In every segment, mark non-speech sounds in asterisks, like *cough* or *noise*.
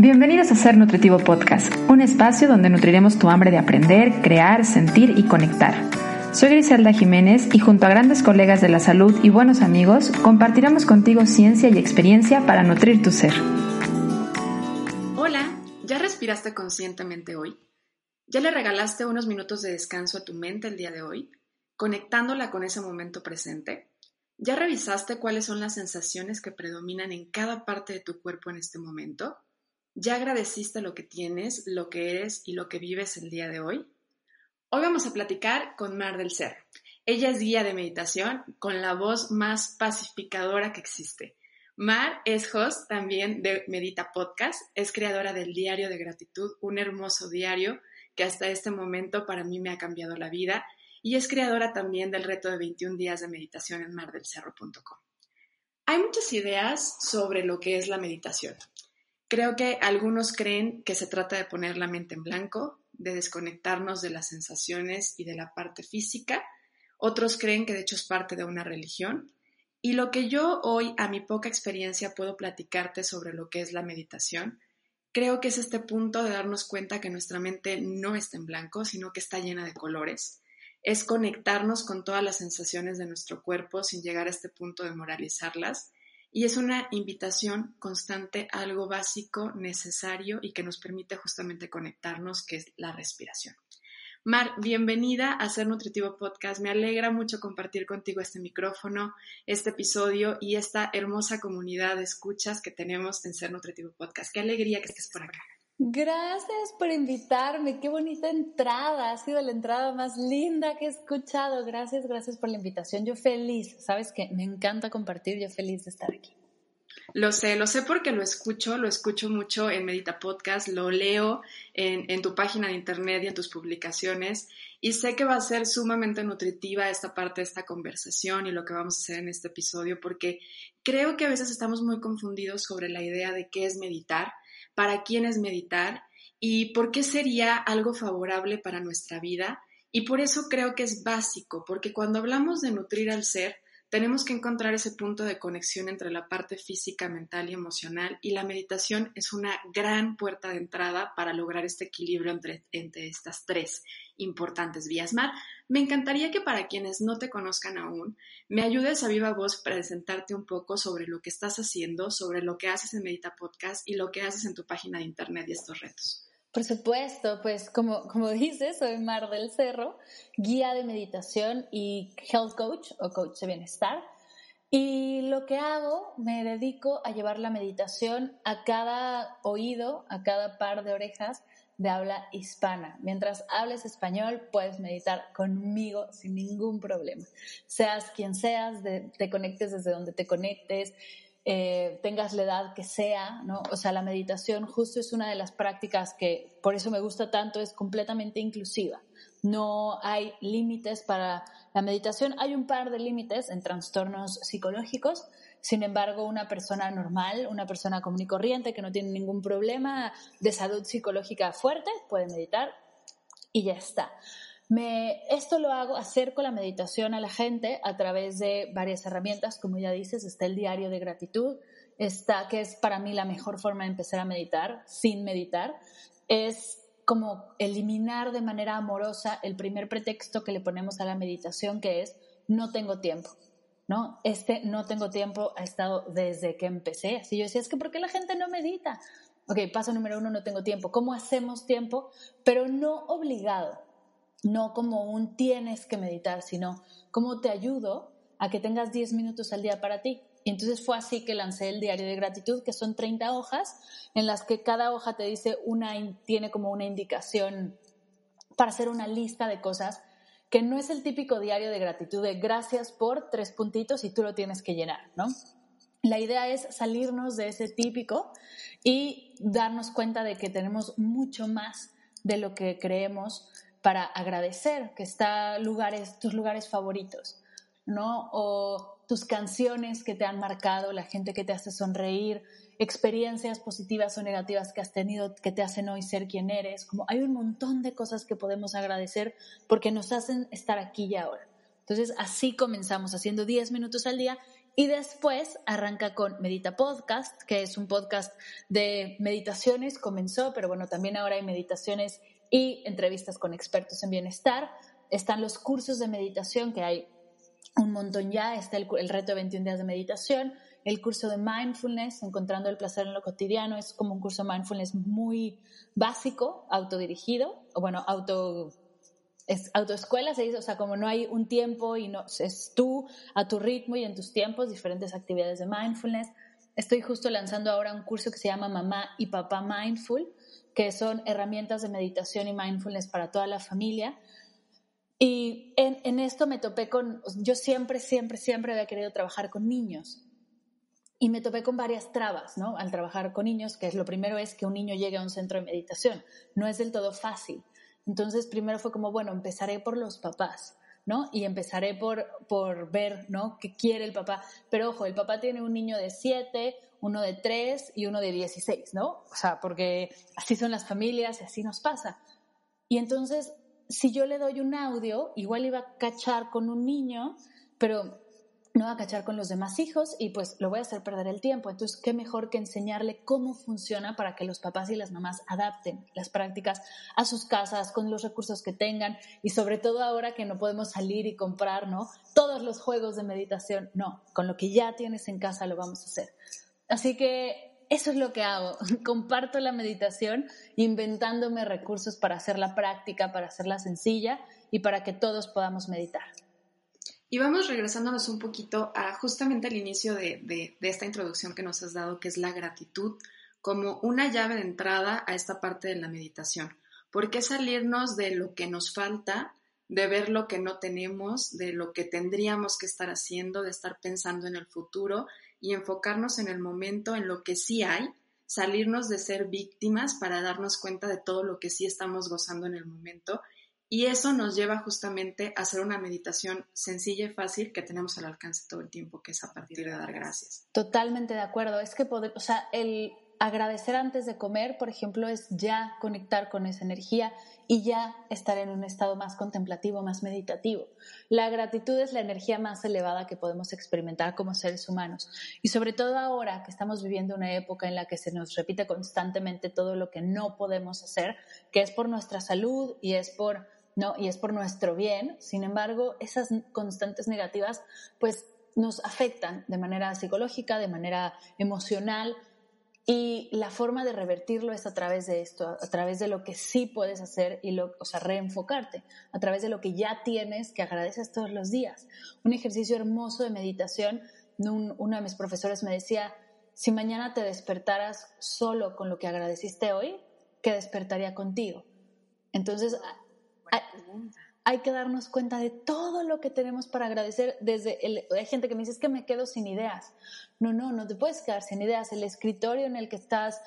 Bienvenidos a Ser Nutritivo Podcast, un espacio donde nutriremos tu hambre de aprender, crear, sentir y conectar. Soy Griselda Jiménez y junto a grandes colegas de la salud y buenos amigos, compartiremos contigo ciencia y experiencia para nutrir tu ser. Hola, ¿ya respiraste conscientemente hoy? ¿Ya le regalaste unos minutos de descanso a tu mente el día de hoy, conectándola con ese momento presente? ¿Ya revisaste cuáles son las sensaciones que predominan en cada parte de tu cuerpo en este momento? ¿Ya agradeciste lo que tienes, lo que eres y lo que vives el día de hoy? Hoy vamos a platicar con Mar del Ser. Ella es guía de meditación con la voz más pacificadora que existe. Mar es host también de Medita Podcast, es creadora del Diario de Gratitud, un hermoso diario que hasta este momento para mí me ha cambiado la vida y es creadora también del reto de 21 días de meditación en mardelcerro.com. Hay muchas ideas sobre lo que es la meditación. Creo que algunos creen que se trata de poner la mente en blanco, de desconectarnos de las sensaciones y de la parte física. Otros creen que de hecho es parte de una religión. Y lo que yo hoy, a mi poca experiencia, puedo platicarte sobre lo que es la meditación, creo que es este punto de darnos cuenta que nuestra mente no está en blanco, sino que está llena de colores. Es conectarnos con todas las sensaciones de nuestro cuerpo sin llegar a este punto de moralizarlas y es una invitación constante a algo básico, necesario y que nos permite justamente conectarnos, que es la respiración. Mar, bienvenida a Ser Nutritivo Podcast. Me alegra mucho compartir contigo este micrófono, este episodio y esta hermosa comunidad de escuchas que tenemos en Ser Nutritivo Podcast. Qué alegría que estés por acá. Gracias por invitarme, qué bonita entrada, ha sido la entrada más linda que he escuchado. Gracias, gracias por la invitación. Yo feliz, sabes que me encanta compartir, yo feliz de estar aquí. Lo sé, lo sé porque lo escucho, lo escucho mucho en Medita Podcast, lo leo en, en, tu página de internet y en tus publicaciones y sé que va a ser sumamente nutritiva esta parte de esta conversación y lo que vamos a hacer en este episodio porque creo que a veces estamos muy confundidos sobre la idea de qué es meditar para quién es meditar y por qué sería algo favorable para nuestra vida. Y por eso creo que es básico, porque cuando hablamos de nutrir al ser, tenemos que encontrar ese punto de conexión entre la parte física, mental y emocional y la meditación es una gran puerta de entrada para lograr este equilibrio entre, estas tres importantes vías. Mar, me encantaría que para quienes no te conozcan aún, me ayudes a viva voz presentarte un poco sobre lo que estás haciendo, sobre lo que haces en Medita Podcast y lo que haces en tu página de internet y estos retos. Por supuesto, pues como, como *laughs* dices, soy Mar del Cerro, guía de meditación y health coach o coach de bienestar. Y lo que hago, me dedico a llevar la meditación a cada oído, a cada par de orejas de habla hispana. Mientras hables español, puedes meditar conmigo sin ningún problema. Seas quien seas, te conectes desde donde te conectes, eh, tengas la edad que sea. O sea, la meditación justo es una de las prácticas que, por eso me gusta tanto, es completamente inclusiva. No hay límites para la meditación. Hay un par de límites en trastornos psicológicos. Sin embargo, una persona normal, una persona común y corriente que no tiene ningún problema de salud psicológica fuerte puede meditar y ya está. Me, esto lo hago, acerco la meditación a la gente a través de varias herramientas, como ya dices, está el diario de gratitud, está, que es para mí la mejor forma de empezar a meditar, sin meditar, es como eliminar de manera amorosa el primer pretexto que le ponemos a la meditación, que es no tengo tiempo. ¿no? Este no tengo tiempo ha estado desde que empecé. Así yo decía, es que ¿por qué la gente no medita? Ok, paso número uno, no tengo tiempo. ¿Cómo hacemos tiempo? Pero no obligado no como un tienes que meditar, sino cómo te ayudo a que tengas 10 minutos al día para ti. Y entonces fue así que lancé el diario de gratitud, que son 30 hojas, en las que cada hoja te dice una, tiene como una indicación para hacer una lista de cosas que no es el típico diario de gratitud de gracias por tres puntitos y tú lo tienes que llenar, ¿no? La idea es salirnos de ese típico y darnos cuenta de que tenemos mucho más de lo que creemos para agradecer que están lugares, tus lugares favoritos, ¿no? O tus canciones que te han marcado, la gente que te hace sonreír, experiencias positivas o negativas que has tenido que te hacen hoy ser quien eres. Como hay un montón de cosas que podemos agradecer porque nos hacen estar aquí y ahora. Entonces, así comenzamos, haciendo 10 minutos al día Y después arranca con Medita Podcast, que es un podcast de meditaciones, comenzó, pero bueno, también ahora hay meditaciones y entrevistas con expertos en bienestar. Están los cursos de meditación, que hay un montón ya, está el, reto de 21 días de meditación, el curso de mindfulness, encontrando el placer en lo cotidiano, es como un curso de mindfulness muy básico, autodirigido, o bueno, auto es autoescuela, se dice, o sea, como no hay un tiempo y no, es tú a tu ritmo y en tus tiempos, diferentes actividades de mindfulness. Estoy justo lanzando ahora un curso que se llama Mamá y Papá Mindful, que son herramientas de meditación y mindfulness para toda la familia. Y en, en esto me topé con, yo siempre, siempre, siempre había querido trabajar con niños. Y me topé con varias trabas, ¿no? Al trabajar con niños, que es lo primero es que un niño llegue a un centro de meditación. No es del todo fácil. Entonces, primero fue como, bueno, empezaré por los papás, ¿no? Y empezaré por, por ver, ¿no? ¿Qué quiere el papá? Pero ojo, el papá tiene un niño de 7, uno de 3 y uno de 16, ¿no? O sea, porque así son las familias y así nos pasa. Y entonces, si yo le doy un audio, igual iba a cachar con un niño, pero no va a cachar con los demás hijos y pues lo voy a hacer perder el tiempo. Entonces, qué mejor que enseñarle cómo funciona para que los papás y las mamás adapten las prácticas a sus casas con los recursos que tengan y sobre todo ahora que no podemos salir y comprar, ¿no? Todos los juegos de meditación, no, con lo que ya tienes en casa lo vamos a hacer. Así que eso es lo que hago. *laughs* Comparto la meditación inventándome recursos para hacerla práctica, para hacerla sencilla y para que todos podamos meditar. Y vamos regresándonos un poquito a justamente al inicio de, esta introducción que nos has dado, que es la gratitud como una llave de entrada a esta parte de la meditación. ¿Por qué salirnos de lo que nos falta, de ver lo que no tenemos, de lo que tendríamos que estar haciendo, de estar pensando en el futuro y enfocarnos en el momento, en lo que sí hay, salirnos de ser víctimas para darnos cuenta de todo lo que sí estamos gozando en el momento y eso nos lleva justamente a hacer una meditación sencilla y fácil que tenemos al alcance todo el tiempo, que es a partir de dar gracias. Totalmente de acuerdo. Es que poder, o sea, el agradecer antes de comer, por ejemplo, es ya conectar con esa energía y ya estar en un estado más contemplativo, más meditativo. La gratitud es la energía más elevada que podemos experimentar como seres humanos. Y sobre todo ahora que estamos viviendo una época en la que se nos repite constantemente todo lo que no podemos hacer, que es por nuestra salud y es por ¿no? Y es por nuestro bien. Sin embargo, esas constantes negativas, pues nos afectan de manera psicológica, de manera emocional. Y la forma de revertirlo es a través de esto, a través de lo que sí puedes hacer y lo, o sea, reenfocarte, a través de lo que ya tienes, que agradeces todos los días. Un ejercicio hermoso de meditación, uno de mis profesores me decía, si mañana te despertaras solo con lo que agradeciste hoy, ¿qué despertaría contigo? Entonces, hay, que darnos cuenta de todo lo que tenemos para agradecer. Desde el, hay gente que me dice, es que me quedo sin ideas. No, no, no te puedes quedar sin ideas. El escritorio en el que estás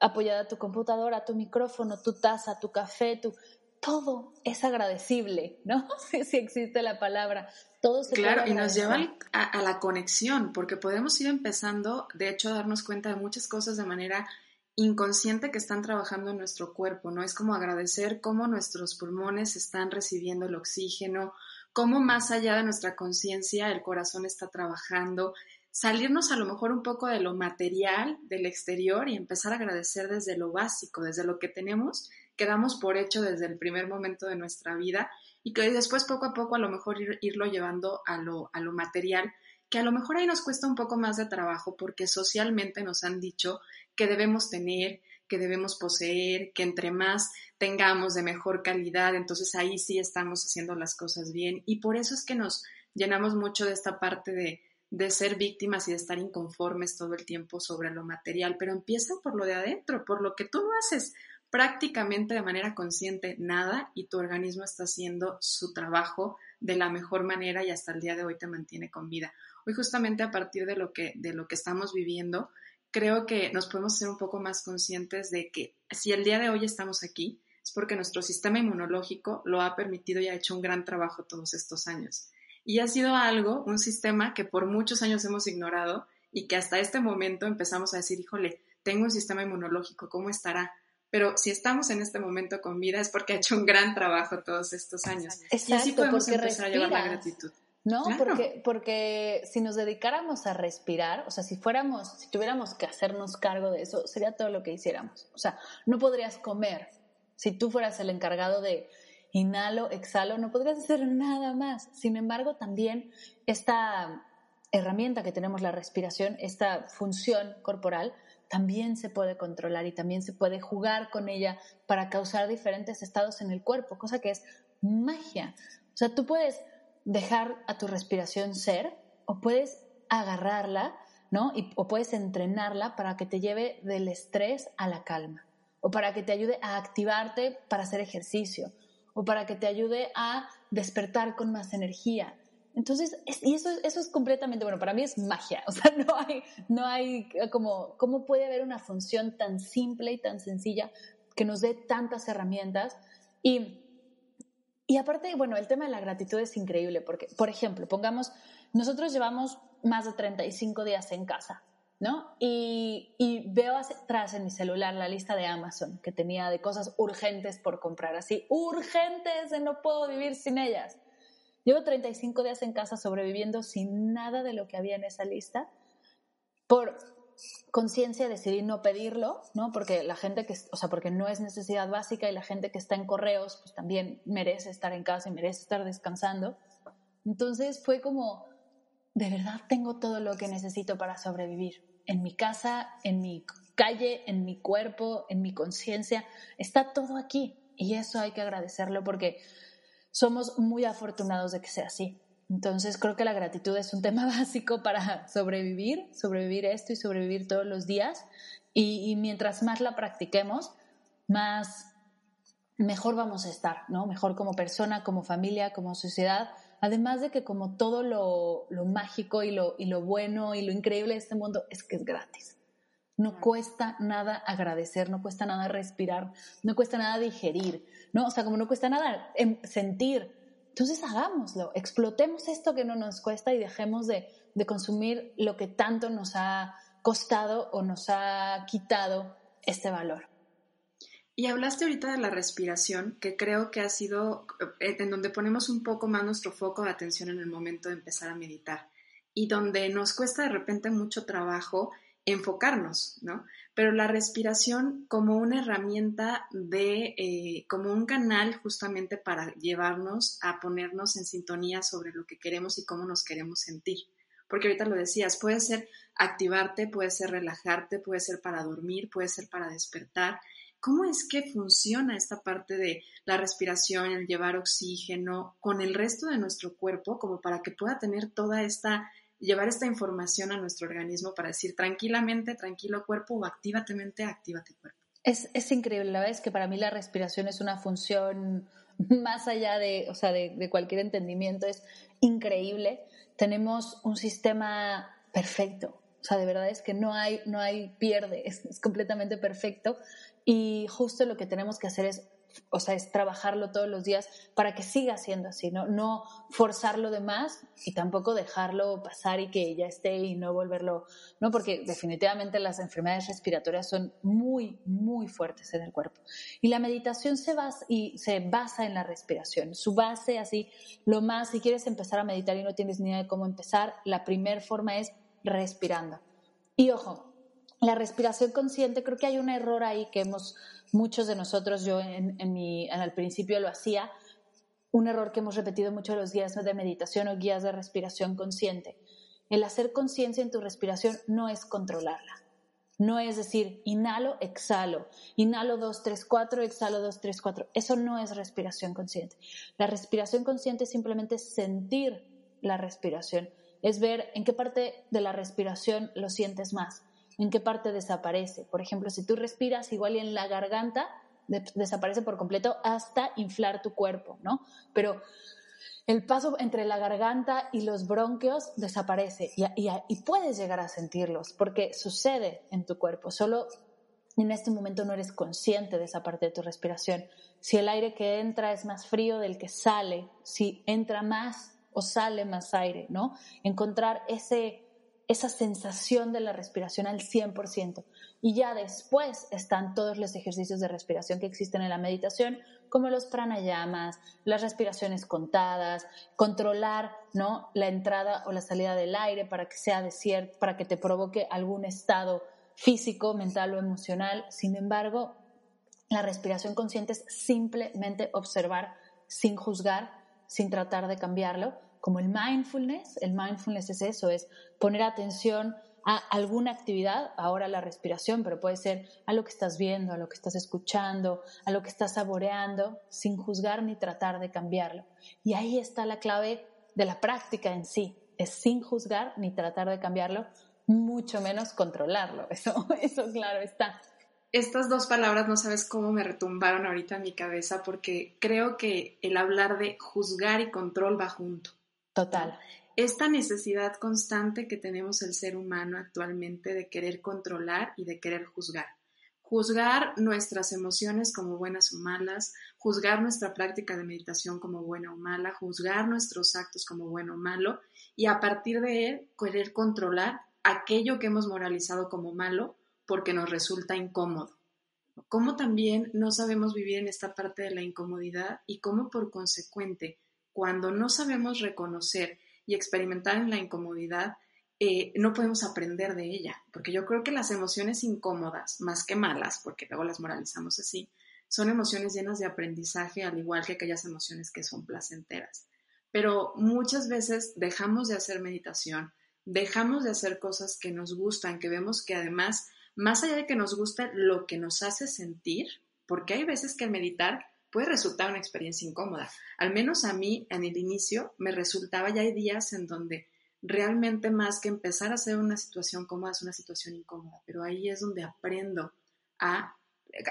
apoyada tu computadora, tu micrófono, tu taza, tu café, tu... Todo es agradecible, ¿no? *laughs* Si, si existe la palabra. Todo se claro, y nos lleva a, a la conexión, porque podemos ir empezando, de hecho, a darnos cuenta de muchas cosas de manera inconsciente que están trabajando en nuestro cuerpo, ¿no? Es como agradecer cómo nuestros pulmones están recibiendo el oxígeno, cómo más allá de nuestra conciencia el corazón está trabajando, salirnos a lo mejor un poco de lo material, del exterior y empezar a agradecer desde lo básico, desde lo que tenemos, que damos por hecho desde el primer momento de nuestra vida y que después poco a poco a lo mejor irlo llevando a lo, a lo material, que a lo mejor ahí nos cuesta un poco más de trabajo porque socialmente nos han dicho que debemos tener, que debemos poseer, que entre más tengamos de mejor calidad, entonces ahí sí estamos haciendo las cosas bien. Y por eso es que nos llenamos mucho de esta parte de, de ser víctimas y de estar inconformes todo el tiempo sobre lo material, pero empieza por lo de adentro, por lo que tú no haces prácticamente de manera consciente nada y tu organismo está haciendo su trabajo de la mejor manera y hasta el día de hoy te mantiene con vida. Hoy justamente a partir de lo que, de lo que estamos viviendo, creo que nos podemos ser un poco más conscientes de que si el día de hoy estamos aquí, es porque nuestro sistema inmunológico lo ha permitido y ha hecho un gran trabajo todos estos años. Y ha sido algo, un sistema que por muchos años hemos ignorado y que hasta este momento empezamos a decir, híjole, tengo un sistema inmunológico, ¿cómo estará? Pero si estamos en este momento con vida es porque ha hecho un gran trabajo todos estos años. Exacto, y así podemos empezar a llevar la gratitud. ¿No? Porque, porque si nos dedicáramos a respirar, o sea, si fuéramos, si tuviéramos que hacernos cargo de eso, sería todo lo que hiciéramos. O sea, no podrías comer. Si tú fueras el encargado de inhalo, exhalo, no podrías hacer nada más. Sin embargo, también esta herramienta que tenemos, la respiración, esta función corporal, también se puede controlar y también se puede jugar con ella para causar diferentes estados en el cuerpo, cosa que es magia. O sea, tú puedes dejar a tu respiración ser o puedes agarrarla, ¿no? Y, o puedes entrenarla para que te lleve del estrés a la calma o para que te ayude a activarte para hacer ejercicio o para que te ayude a despertar con más energía. Entonces, y eso, eso es completamente, bueno, para mí es magia, *laughs* o sea, no hay, no hay como, ¿cómo puede haber una función tan simple y tan sencilla que nos dé tantas herramientas? Y, y aparte, bueno, el tema de la gratitud es increíble, porque, por ejemplo, pongamos, nosotros llevamos más de 35 días en casa, ¿no? Y, y, veo atrás en mi celular la lista de Amazon que tenía de cosas urgentes por comprar, así, urgentes, no puedo vivir sin ellas. Llevo 35 días en casa sobreviviendo sin nada de lo que había en esa lista. Por conciencia decidí no pedirlo, ¿no? Porque la gente que, o sea, porque no es necesidad básica y la gente que está en correos, pues también merece estar en casa y merece estar descansando. Entonces fue como, de verdad tengo todo lo que necesito para sobrevivir. En mi casa, en mi calle, en mi cuerpo, en mi conciencia, está todo aquí. Y eso hay que agradecerlo porque somos muy afortunados de que sea así. Entonces creo que la gratitud es un tema *laughs* básico para sobrevivir, sobrevivir esto y sobrevivir todos los días. Y, mientras más la practiquemos, más mejor vamos a estar, ¿no? Mejor como persona, como familia, como sociedad. Además de que como todo lo, mágico y lo, y lo bueno y lo increíble de este mundo es que es gratis. No cuesta nada agradecer, no cuesta nada respirar, no cuesta nada digerir, ¿no? O sea, como no cuesta nada em, sentir. Entonces hagámoslo, explotemos esto que no nos cuesta y dejemos de, de consumir lo que tanto nos ha costado o nos ha quitado este valor. Y hablaste ahorita de la respiración, que creo que ha sido eh, en donde ponemos un poco más nuestro foco de atención en el momento de empezar a meditar y donde nos cuesta de repente mucho trabajo enfocarnos, ¿no? Pero la respiración como una herramienta de, eh, como un canal justamente para llevarnos a ponernos en sintonía sobre lo que queremos y cómo nos queremos sentir. Porque ahorita lo decías, puede ser activarte, puede ser relajarte, puede ser para dormir, puede ser para despertar. ¿Cómo es que funciona esta parte de la respiración, el llevar oxígeno con el resto de nuestro cuerpo, como para que pueda tener toda esta llevar esta información a nuestro organismo para decir tranquilamente, tranquilo cuerpo o actívatamente, actívate cuerpo. Es, es, increíble, la verdad es que para mí la respiración es una función *laughs* más allá de, o sea, de, cualquier entendimiento, es increíble. Tenemos un sistema perfecto, o sea, de verdad es que no hay, no hay pierde, *laughs* es completamente perfecto. Y justo lo que tenemos que hacer es o sea, es trabajarlo todos los días para que siga siendo así, ¿no? No forzarlo de más y tampoco dejarlo pasar y que ya esté y no volverlo, ¿no? Porque definitivamente las enfermedades respiratorias son muy, muy fuertes en el cuerpo. Y la meditación se basa, y se basa en la respiración. Su base, así, lo más, si quieres empezar a meditar y no tienes ni idea de cómo empezar, la primera forma es respirando. Y ojo, la respiración consciente, creo que hay un error ahí que hemos muchos de nosotros, yo en, el principio lo hacía, un error que hemos repetido mucho los guías de meditación o guías de respiración consciente. El hacer conciencia en tu respiración no es controlarla. No es decir, inhalo, exhalo, inhalo 2, 3, 4, exhalo 2, 3, 4. Eso no es respiración consciente. La respiración consciente es simplemente sentir la respiración, es ver en qué parte de la respiración lo sientes más en qué parte desaparece. Por ejemplo, si tú respiras igual en la garganta, desaparece por completo hasta inflar tu cuerpo, ¿no? Pero el paso entre la garganta y los bronquios desaparece y, y, puedes llegar a sentirlos porque sucede en tu cuerpo, solo en este momento no eres consciente de esa parte de tu respiración. Si el aire que entra es más frío del que sale, si entra más o sale más aire, ¿no? Encontrar ese esa sensación de la respiración al 100%. Y ya después están todos los ejercicios de respiración que existen en la meditación, como los pranayamas, las respiraciones contadas, controlar ¿no? La entrada o la salida del aire para que sea desierto, para que te provoque algún estado físico, mental o emocional. Sin embargo, la respiración consciente es simplemente observar sin juzgar, sin tratar de cambiarlo, como el mindfulness. El mindfulness es eso, es poner atención a alguna actividad, ahora la respiración, pero puede ser a lo que estás viendo, a lo que estás escuchando, a lo que estás saboreando, sin juzgar ni tratar de cambiarlo. Y ahí está la clave de la práctica en sí, es sin juzgar ni tratar de cambiarlo, mucho menos controlarlo. *laughs* Eso, eso claro está. Estas dos palabras no sabes cómo me retumbaron ahorita en mi cabeza porque creo que el hablar de juzgar y control va junto. Total. Esta necesidad constante que tenemos el ser humano actualmente de querer controlar y de querer juzgar. Juzgar nuestras emociones como buenas o malas, juzgar nuestra práctica de meditación como buena o mala, juzgar nuestros actos como bueno o malo y a partir de él querer controlar aquello que hemos moralizado como malo porque nos resulta incómodo. Cómo también no sabemos vivir en esta parte de la incomodidad y cómo por consecuente, cuando no sabemos reconocer y experimentar en la incomodidad, eh, no podemos aprender de ella, porque yo creo que las emociones incómodas, más que malas, porque luego las moralizamos así, son emociones llenas de aprendizaje, al igual que aquellas emociones que son placenteras. Pero muchas veces dejamos de hacer meditación, dejamos de hacer cosas que nos gustan, que vemos que además, más allá de que nos guste lo que nos hace sentir, porque hay veces que meditar puede resultar una experiencia incómoda. Al menos a mí en el inicio me resultaba, ya hay días en donde realmente más que empezar a hacer una situación cómoda es una situación incómoda, pero ahí es donde aprendo a,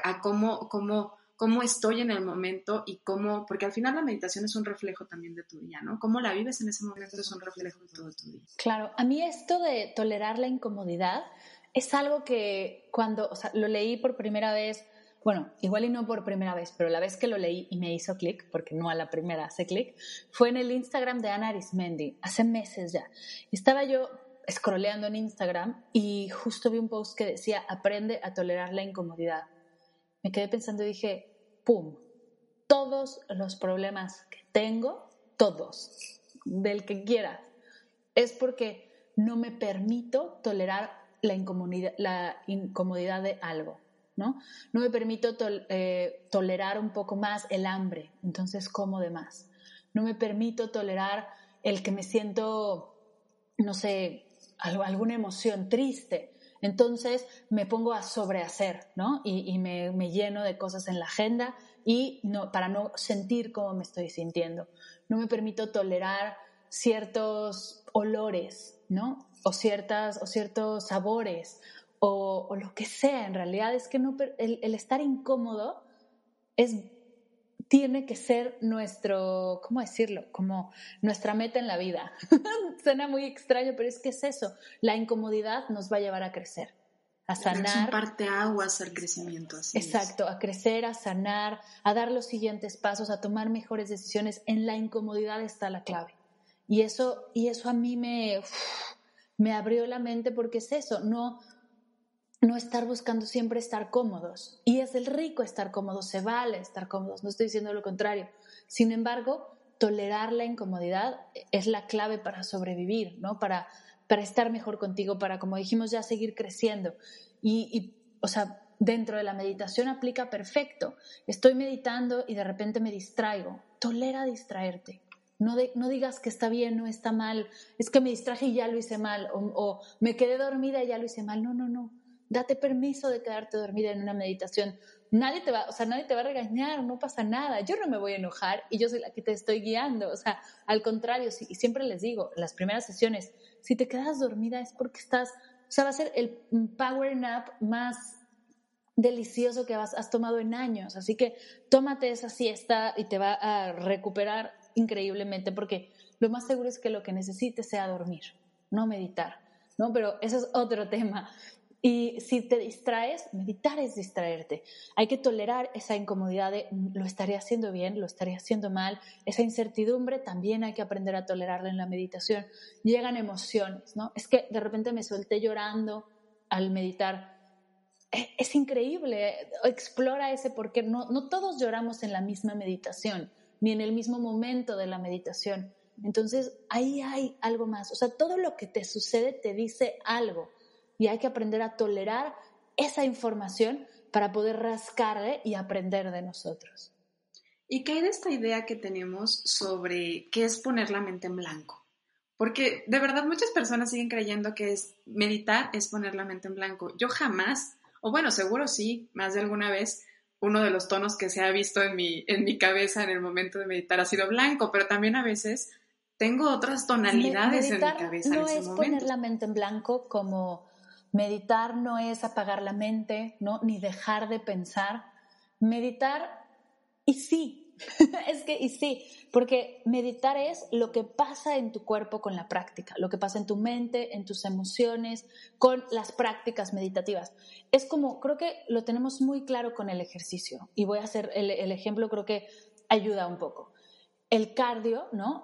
a cómo, cómo, cómo estoy en el momento y cómo, porque al final la meditación es un reflejo también de tu día, ¿no? Cómo la vives en ese momento es un reflejo de todo tu día. Claro, a mí esto de tolerar la incomodidad es algo que cuando, lo leí por primera vez bueno, igual y no por primera vez, pero la vez que lo leí y me hizo clic, porque no a la primera hace clic, fue en el Instagram de Ana Arismendi, hace meses ya. Estaba yo scrolleando en Instagram y justo vi un post que decía, aprende a tolerar la incomodidad. Me quedé pensando y dije, ¡pum! Todos los problemas que tengo, todos, del que quieras, es porque no me permito tolerar la incomodidad, la incomodidad de algo. ¿No? No me permito eh, tolerar un poco más el hambre, entonces como de más. No me permito tolerar el que me siento, no sé, alguna emoción triste. Entonces me pongo a sobrehacer, ¿no? Y, me, lleno de cosas en la agenda y no, para no sentir cómo me estoy sintiendo. No me permito tolerar ciertos olores, ¿no? O, ciertas, o ciertos sabores o, lo que sea. En realidad es que no, el, estar incómodo es, tiene que ser nuestro, ¿cómo decirlo? Como nuestra meta en la vida. *laughs* Suena muy extraño, pero es que es eso. La incomodidad nos va a llevar a crecer a sanar. Es un al crecimiento. Así exacto, a crecer, a sanar, a dar los siguientes pasos, a tomar mejores decisiones. En la incomodidad está la clave. Y eso, y eso a mí me, me abrió la mente porque es eso. No, no estar buscando siempre estar cómodos. Y es el rico estar cómodos, se vale estar cómodos, no estoy diciendo lo contrario. Sin embargo, tolerar la incomodidad es la clave para sobrevivir, ¿no? Para, para estar mejor contigo, para, como dijimos, ya seguir creciendo. Y, o sea, dentro de la meditación aplica perfecto. Estoy meditando y de repente me distraigo. Tolera distraerte. No, no, digas que está bien, no está mal, es que me distraje y ya lo hice mal, o, o me quedé dormida y ya lo hice mal. No, no, no date permiso de quedarte dormida en una meditación. Nadie te va, o sea, nadie te va a regañar, no pasa nada. Yo no me voy a enojar y yo soy la que te estoy guiando. O sea, al contrario, y siempre les digo, las primeras sesiones, si te quedas dormida es porque estás, o sea, va a ser el power nap más delicioso que has tomado en años. Así que tómate esa siesta y te va a recuperar increíblemente porque lo más seguro es que lo que necesites sea dormir, no meditar. ¿no? Pero eso es otro *laughs* tema. Y si te distraes, meditar es distraerte. Hay que tolerar esa incomodidad de mm, lo estaré haciendo bien, lo estaré haciendo mal. Esa incertidumbre también hay que aprender a tolerarla en la meditación. Llegan emociones, ¿no? Es que de repente me solté llorando al meditar. E, es, increíble, explora ese porque no, no todos lloramos en la misma meditación, ni en el mismo momento de la meditación. Entonces, ahí hay algo más. O sea, todo lo que te sucede te dice algo y hay que aprender a tolerar esa información para poder rascarle y aprender de nosotros. ¿Y qué hay de esta idea que tenemos sobre qué es poner la mente en blanco? Porque de verdad muchas personas siguen creyendo que es meditar es poner la mente en blanco. Yo jamás, o bueno, seguro sí, más de alguna vez, uno de los tonos que se ha visto en mi, en mi cabeza en el momento de meditar ha sido blanco, pero también a veces tengo otras tonalidades en mi cabeza. No es poner la mente en blanco como meditar no es apagar la mente, ¿no? Ni dejar de pensar. Meditar, y sí, *laughs* es que, y sí, porque meditar es lo que pasa en tu cuerpo con la práctica, lo que pasa en tu mente, en tus emociones, con las prácticas meditativas. Es como, creo que lo tenemos muy claro con el ejercicio. Y voy a hacer el, ejemplo, creo que ayuda un poco. El cardio, ¿no?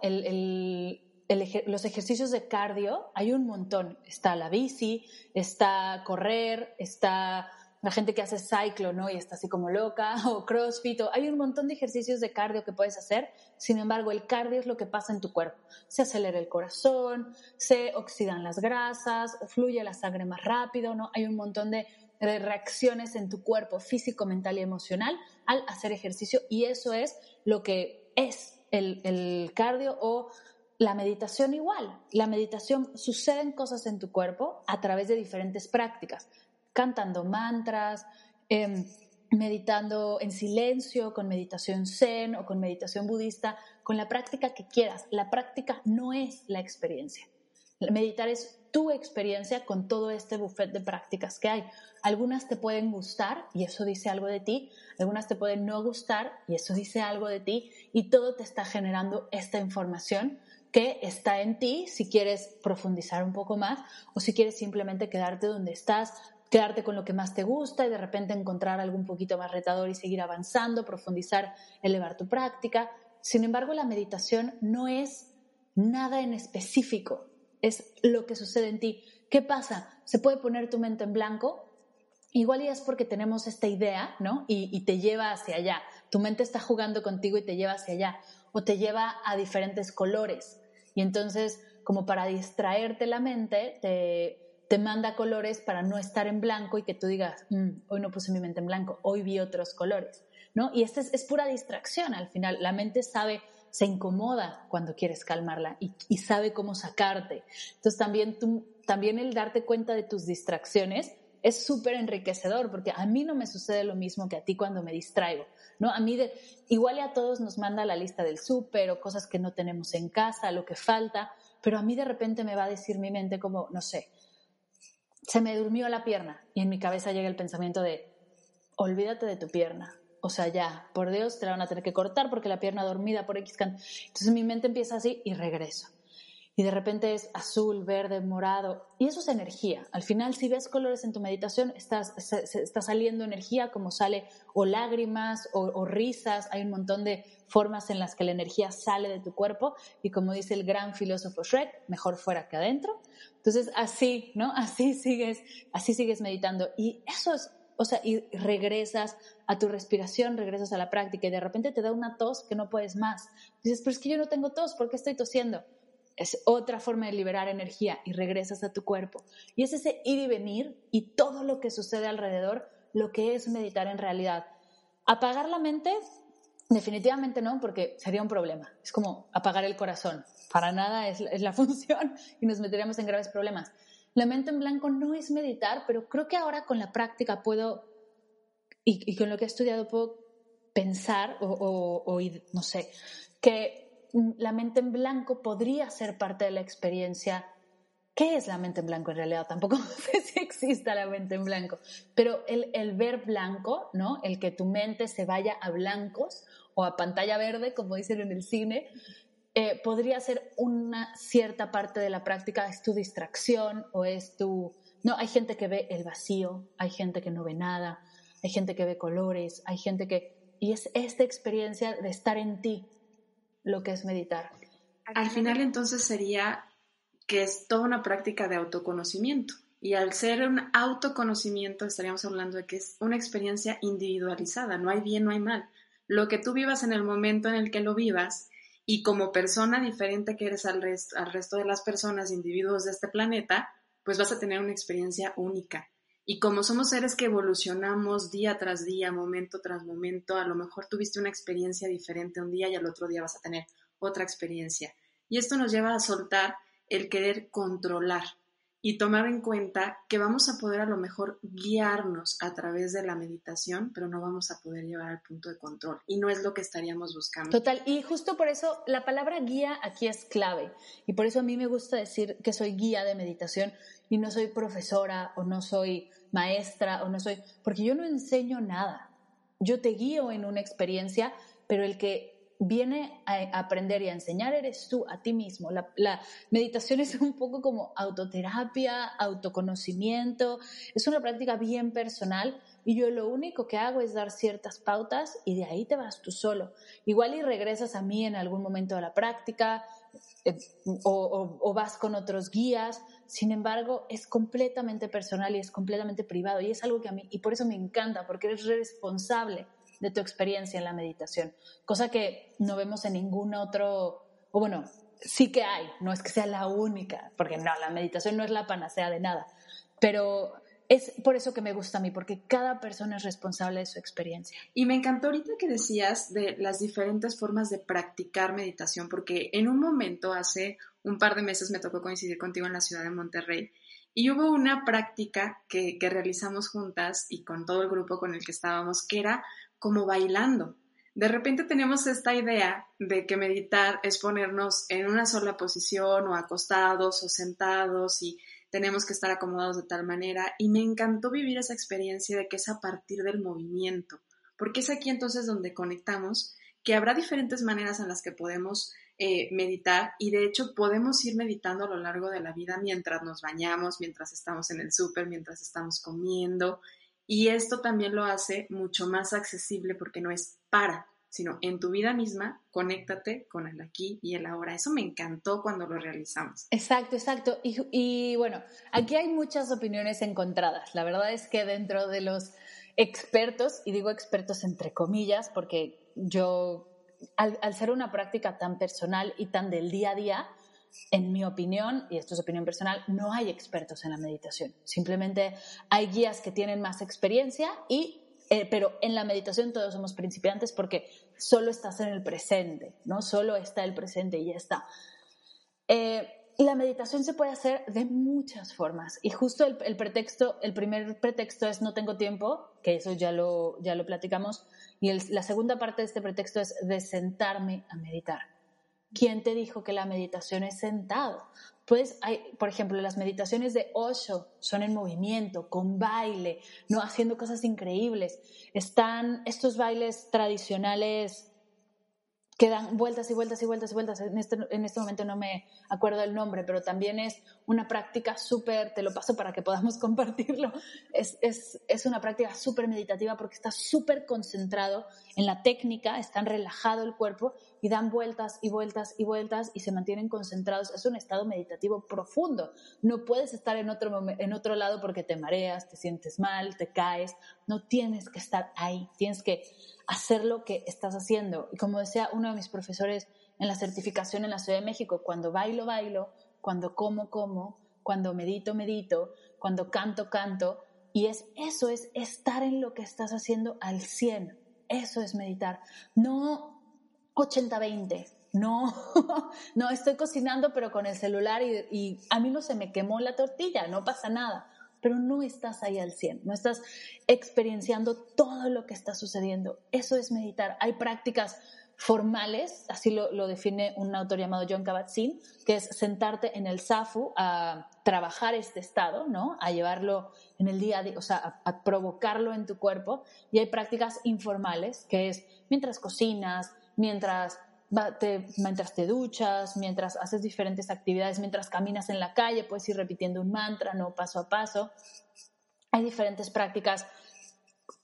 Los ejercicios de cardio, hay un montón. Está la bici, está correr, está la gente que hace cyclo, ¿no? Y está así como loca, *laughs* o crossfit, hay un montón de ejercicios de cardio que puedes hacer. Sin embargo, el cardio es lo que pasa en tu cuerpo. Se acelera el corazón, se oxidan las grasas, fluye la sangre más rápido, ¿no? Hay un montón de reacciones en tu cuerpo físico, mental y emocional al hacer ejercicio y eso es lo que es el, el cardio o la meditación igual. La meditación suceden cosas en tu cuerpo a través de diferentes prácticas cantando mantras, em, meditando en silencio, con meditación zen o con meditación budista, con la práctica que quieras. La práctica no es la experiencia. Meditar es tu experiencia con todo este buffet de prácticas que hay. Algunas te pueden gustar y eso dice algo de ti, algunas te pueden no gustar y eso dice algo de ti y todo te está generando esta información que está en ti si quieres profundizar un poco más o si quieres simplemente quedarte donde estás, quedarte con lo que más te gusta y de repente encontrar algo un poquito más retador y seguir avanzando, profundizar, elevar tu práctica. Sin embargo, la meditación no es nada en específico, es lo que sucede en ti. ¿Qué pasa? Se puede poner tu mente en blanco, igual y es porque tenemos esta idea, ¿no? Y, y te lleva hacia allá. Tu mente está jugando contigo y te lleva hacia allá, o te lleva a diferentes colores. Y entonces, como para distraerte la mente, te te manda colores para no estar en blanco y que tú digas, mm, hoy no puse mi mente en blanco, hoy vi otros colores, ¿no? Y esta es, pura distracción al final. La mente sabe, se incomoda cuando quieres calmarla y, sabe cómo sacarte. Entonces también, tú, también el darte cuenta de tus distracciones es súper enriquecedor porque a mí no me sucede lo mismo que a ti cuando me distraigo, ¿no? A mí de, igual a todos nos manda la lista del súper o cosas que no tenemos en casa, lo que falta, pero a mí de repente me va a decir mi mente como, no sé, se me durmió la pierna y en mi cabeza llega el pensamiento de, olvídate de tu pierna. O sea, ya, por Dios, te la van a tener que cortar porque la pierna dormida por X. Entonces mi mente empieza así y regreso y de repente es azul, verde, morado, y eso es energía. Al final, si ves colores en tu meditación, estás, está saliendo energía como sale o lágrimas o, risas, hay un montón de formas en las que la energía sale de tu cuerpo y como dice el gran filósofo Shrek, mejor fuera que adentro. Entonces, así, ¿no? Así sigues, así sigues meditando y eso es o sea, y regresas a tu respiración, regresas a la práctica y de repente te da una tos que no puedes más. Dices, pero es que yo no tengo tos, ¿por qué estoy tosiendo? Es otra forma de liberar energía y regresas a tu cuerpo. Y es ese ir y venir y todo lo que sucede alrededor lo que es meditar en realidad. Apagar la mente, definitivamente no, porque sería un problema. Es como apagar el corazón. Para nada es, la *laughs* función y nos meteríamos en graves problemas. La mente en blanco no es meditar, pero creo que ahora con la práctica puedo, y, con lo que he estudiado, puedo pensar o, o no sé, que la mente en blanco podría ser parte de la experiencia. ¿Qué es la mente en blanco en realidad? Tampoco *laughs* sé si exista la mente en blanco, pero el, ver blanco, ¿no? El que tu mente se vaya a blancos o a pantalla verde, como dicen en el cine, eh, podría ser una cierta parte de la práctica, es tu distracción o es tu... No, hay gente que ve el vacío, hay gente que no ve nada, hay gente que ve colores, hay gente que... Y es esta experiencia de estar en ti, lo que es meditar. Al final entonces sería que es toda una práctica de autoconocimiento. Y al ser un autoconocimiento estaríamos hablando de que es una experiencia individualizada, no hay bien, no hay mal. Lo que tú vivas en el momento en el que lo vivas Y como persona diferente que eres al, al resto de las personas, individuos de este planeta, pues vas a tener una experiencia única. Y como somos seres que evolucionamos día tras día, momento tras momento, a lo mejor tuviste una experiencia diferente un día y al otro día vas a tener otra experiencia. Y esto nos lleva a soltar el querer controlar y tomar en cuenta que vamos a poder a lo mejor guiarnos a través de la meditación, pero no vamos a poder llevar al punto de control y no es lo que estaríamos buscando. Total, y justo por eso la palabra guía aquí es clave y por eso a mí me gusta decir que soy guía de meditación y no soy profesora o no soy maestra o no soy, porque yo no enseño nada. Yo te guío en una experiencia, pero el que viene a aprender y a enseñar eres tú a ti mismo. La, meditación es un poco como autoterapia, autoconocimiento, es una práctica bien personal y yo lo único que hago es dar ciertas pautas y de ahí te vas tú solo. Igual y regresas a mí en algún momento de la práctica eh, o vas con otros guías, sin embargo es completamente personal y es completamente privado y es algo que a mí, y por eso me encanta, porque eres responsable de tu experiencia en la meditación, cosa que no vemos en ningún otro, o bueno, sí que hay, no es que sea la única, porque no, la meditación no es la panacea de nada, pero es por eso que me gusta a mí, porque cada persona es responsable de su experiencia. Y me encantó ahorita que decías de las diferentes formas de practicar meditación, porque en un momento, hace un par de meses, me tocó coincidir contigo en la ciudad de Monterrey y hubo una práctica que, que realizamos juntas y con todo el grupo con el que estábamos, que era como bailando. De repente tenemos esta idea de que meditar es ponernos en una sola posición o acostados o sentados y tenemos que estar acomodados de tal manera y me encantó vivir esa experiencia de que es a partir del movimiento, porque es aquí entonces donde conectamos que habrá diferentes maneras en las que podemos eh, meditar y de hecho podemos ir meditando a lo largo de la vida mientras nos bañamos, mientras estamos en el súper, mientras estamos comiendo, y esto también lo hace mucho más accesible porque no es para, sino en tu vida misma, conéctate con el aquí y el ahora. Eso me encantó cuando lo realizamos. Exacto, exacto. Y, bueno, aquí hay muchas opiniones encontradas. La verdad es que dentro de los expertos, y digo expertos entre comillas, porque yo, al, al ser una práctica tan personal y tan del día a día, en mi opinión, y esto es opinión personal, no hay expertos en la meditación. Simplemente hay guías que tienen más experiencia y eh, pero en la meditación todos somos principiantes porque solo estás en el presente, ¿no? Solo está el presente y ya está. Eh, la meditación se puede hacer de muchas formas y justo el, pretexto, el primer pretexto es no tengo tiempo, que eso ya lo, ya lo platicamos, y la segunda parte de este pretexto es de sentarme a meditar. ¿Quién te dijo que la meditación es sentado? Pues hay, por ejemplo, las meditaciones de Osho son en movimiento, con baile, no haciendo cosas increíbles. Están estos bailes tradicionales que dan vueltas y vueltas y vueltas y vueltas. En este, en este momento no me acuerdo el nombre, pero también es una práctica súper, te lo paso para que podamos *laughs* compartirlo, es, es, es una práctica súper meditativa porque está súper concentrado en la técnica, están relajado el cuerpo y dan vueltas y vueltas y vueltas y se mantienen concentrados. Es un estado meditativo profundo. No puedes estar en otro, en otro lado porque te mareas, te sientes mal, te caes. No tienes que estar ahí, tienes que hacer lo que estás haciendo. Y como decía uno de mis profesores en la certificación en la Ciudad de México, cuando bailo, bailo, cuando como, como, cuando medito, medito, cuando canto, canto. Y es eso, es estar en lo que estás haciendo al 100. Eso es meditar. No 80-20. No, *laughs* no estoy cocinando pero con el celular y, a mí no se me quemó la tortilla, no pasa nada pero no estás ahí al 100, no estás experienciando todo lo que está sucediendo. Eso es meditar. Hay prácticas formales, así lo, define un autor llamado John Kabat-Zinn, que es sentarte en el zafu a trabajar este estado, ¿no? A llevarlo en el día a día, o sea, a, provocarlo en tu cuerpo. Y hay prácticas informales, que es mientras cocinas, mientras mientras te duchas, mientras haces diferentes actividades, mientras caminas en la calle, puedes ir repitiendo un mantra, no paso a paso. Hay diferentes prácticas